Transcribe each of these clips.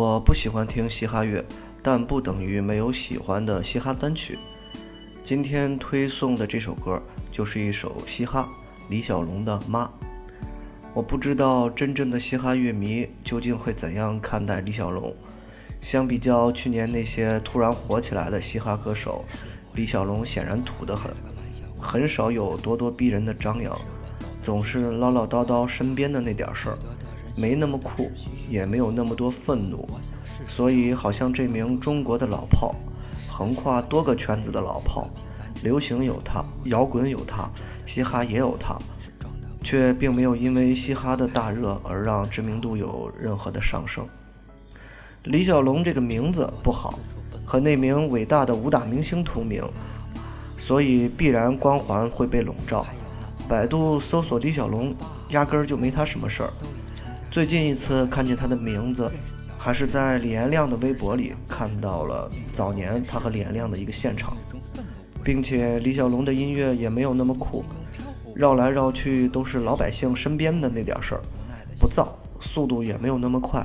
我不喜欢听嘻哈乐，但不等于没有喜欢的嘻哈单曲。今天推送的这首歌就是一首嘻哈，李小龙的《妈》。我不知道真正的嘻哈乐迷究竟会怎样看待李小龙。相比较去年那些突然火起来的嘻哈歌手，李小龙显然土得很，很少有咄咄逼人的张扬，总是唠唠叨叨身边的那点事儿，没那么酷，也没有那么多愤怒，所以好像这名中国的老炮。横跨多个圈子的老炮，流行有他，摇滚有他，嘻哈也有他，却并没有因为嘻哈的大热而让知名度有任何的上升。李小龙这个名字不好，和那名伟大的武打明星同名，所以必然光环会被笼罩。百度搜索李小龙，压根儿就没他什么事儿。最近一次看见他的名字。还是在李延亮的微博里看到了早年他和李延亮的一个现场，并且李小龙的音乐也没有那么酷，绕来绕去都是老百姓身边的那点事儿，不燥，速度也没有那么快，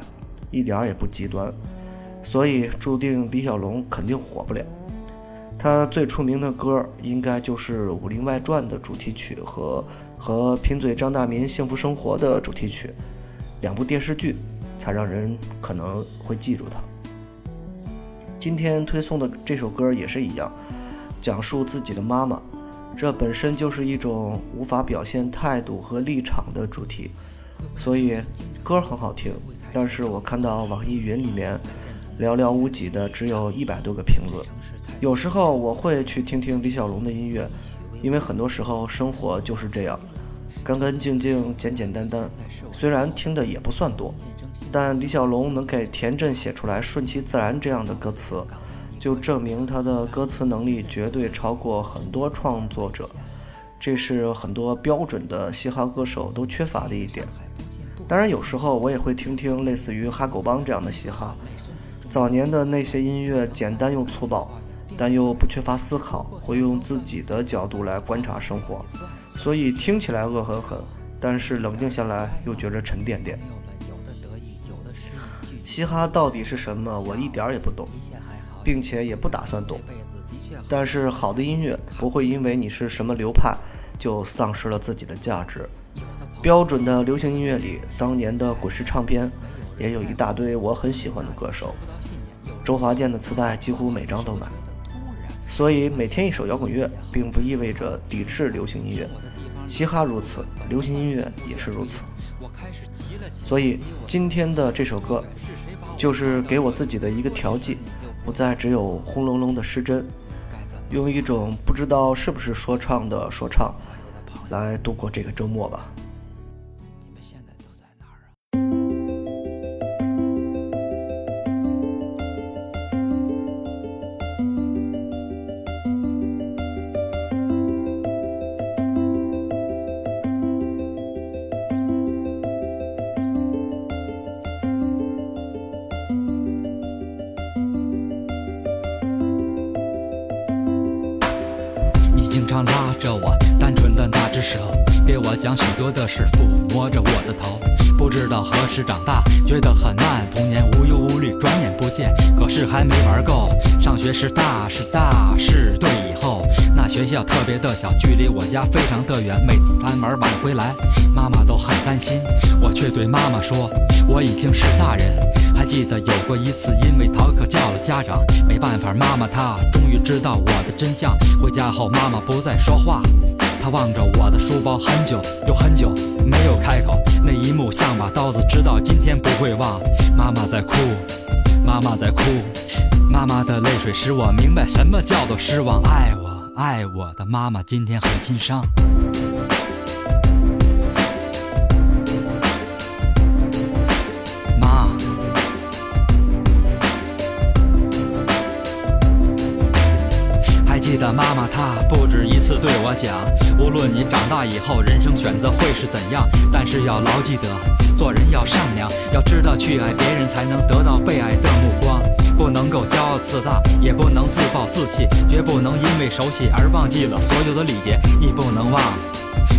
一点也不极端，所以注定李小龙肯定火不了。他最出名的歌应该就是《武林外传》的主题曲和和贫嘴张大民幸福生活的主题曲，两部电视剧。才让人可能会记住他。今天推送的这首歌也是一样，讲述自己的妈妈，这本身就是一种无法表现态度和立场的主题，所以歌很好听。但是我看到网易云里面寥寥无几的只有一百多个评论。有时候我会去听听李小龙的音乐，因为很多时候生活就是这样，干干净净、简简单单。虽然听的也不算多。但李小龙能给田震写出来顺其自然这样的歌词，就证明他的歌词能力绝对超过很多创作者，这是很多标准的嘻哈歌手都缺乏的一点。当然，有时候我也会听听类似于哈狗帮这样的嘻哈。早年的那些音乐简单又粗暴，但又不缺乏思考，会用自己的角度来观察生活，所以听起来恶狠狠，但是冷静下来又觉着沉甸甸。嘻哈到底是什么？我一点儿也不懂，并且也不打算懂。但是好的音乐不会因为你是什么流派就丧失了自己的价值。标准的流行音乐里，当年的滚石唱片也有一大堆我很喜欢的歌手，周华健的磁带几乎每张都买。所以每天一首摇滚乐，并不意味着抵制流行音乐。嘻哈如此，流行音乐也是如此。所以今天的这首歌，就是给我自己的一个调剂，不再只有轰隆隆的失真，用一种不知道是不是说唱的说唱，来度过这个周末吧。经常拉着我，单纯的那只手，给我讲许多的事，抚摸着我的头。不知道何时长大，觉得很慢。童年无忧无虑，转眼不见。可是还没玩够，上学是大是大是对以后。那学校特别的小，距离我家非常的远。每次贪玩晚回来，妈妈都很担心。我却对妈妈说，我已经是大人。还记得有过一次，因为逃课叫了家长，没办法，妈妈她终于知道我的真相。回家后，妈妈不再说话，她望着我的书包，很久又很久没有开口。那一幕像把刀子，直到今天不会忘。妈妈在哭，妈妈在哭，妈妈的泪水使我明白什么叫做失望。爱我爱我的妈妈今天很心伤。记得妈妈她不止一次对我讲，无论你长大以后人生选择会是怎样，但是要牢记得，做人要善良，要知道去爱别人才能得到被爱的目光，不能够骄傲自大，也不能自暴自弃，绝不能因为熟悉而忘记了所有的礼节，你不能忘。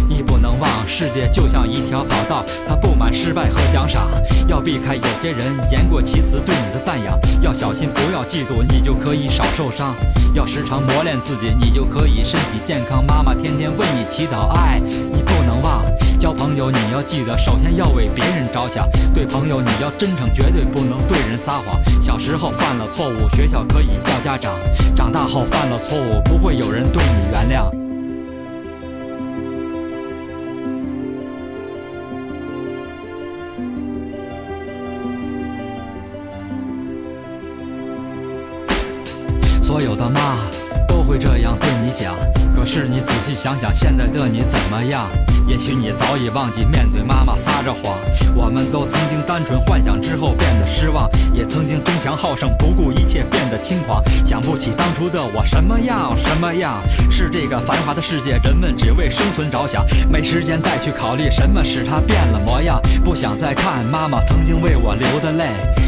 你不能忘，世界就像一条跑道，它布满失败和奖赏。要避开有些人言过其词对你的赞扬，要小心不要嫉妒，你就可以少受伤。要时常磨练自己，你就可以身体健康。妈妈天天为你祈祷，爱你不能忘。交朋友你要记得，首先要为别人着想。对朋友你要真诚，绝对不能对人撒谎。小时候犯了错误，学校可以叫家长；长大后犯了错误，不会有人对你原谅。所有的妈都会这样对你讲，可是你仔细想想，现在的你怎么样？也许你早已忘记面对妈妈撒着谎。我们都曾经单纯幻想，之后变得失望，也曾经争强好胜，不顾一切变得轻狂。想不起当初的我什么样什么样，是这个繁华的世界，人们只为生存着想，没时间再去考虑什么使他变了模样。不想再看妈妈曾经为我流的泪，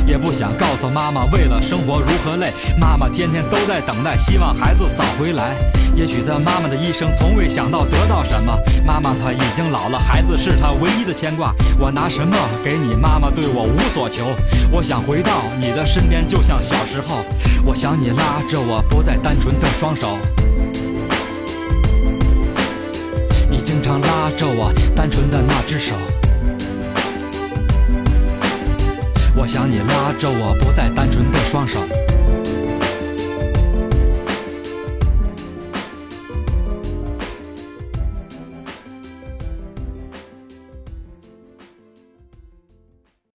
也不想告诉妈妈为了生活如何累。妈妈天天都在等待，希望孩子早回来。也许他妈妈的一生从未想到得到什么，妈妈她已经老了，孩子是她唯一的牵挂。我拿什么给你？妈妈对我无所求。我想回到你的身边，就像小时候。我想你拉着我，不再单纯的双手。你经常拉着我，单纯的那只手。我想你拉着我，不再单纯的双手。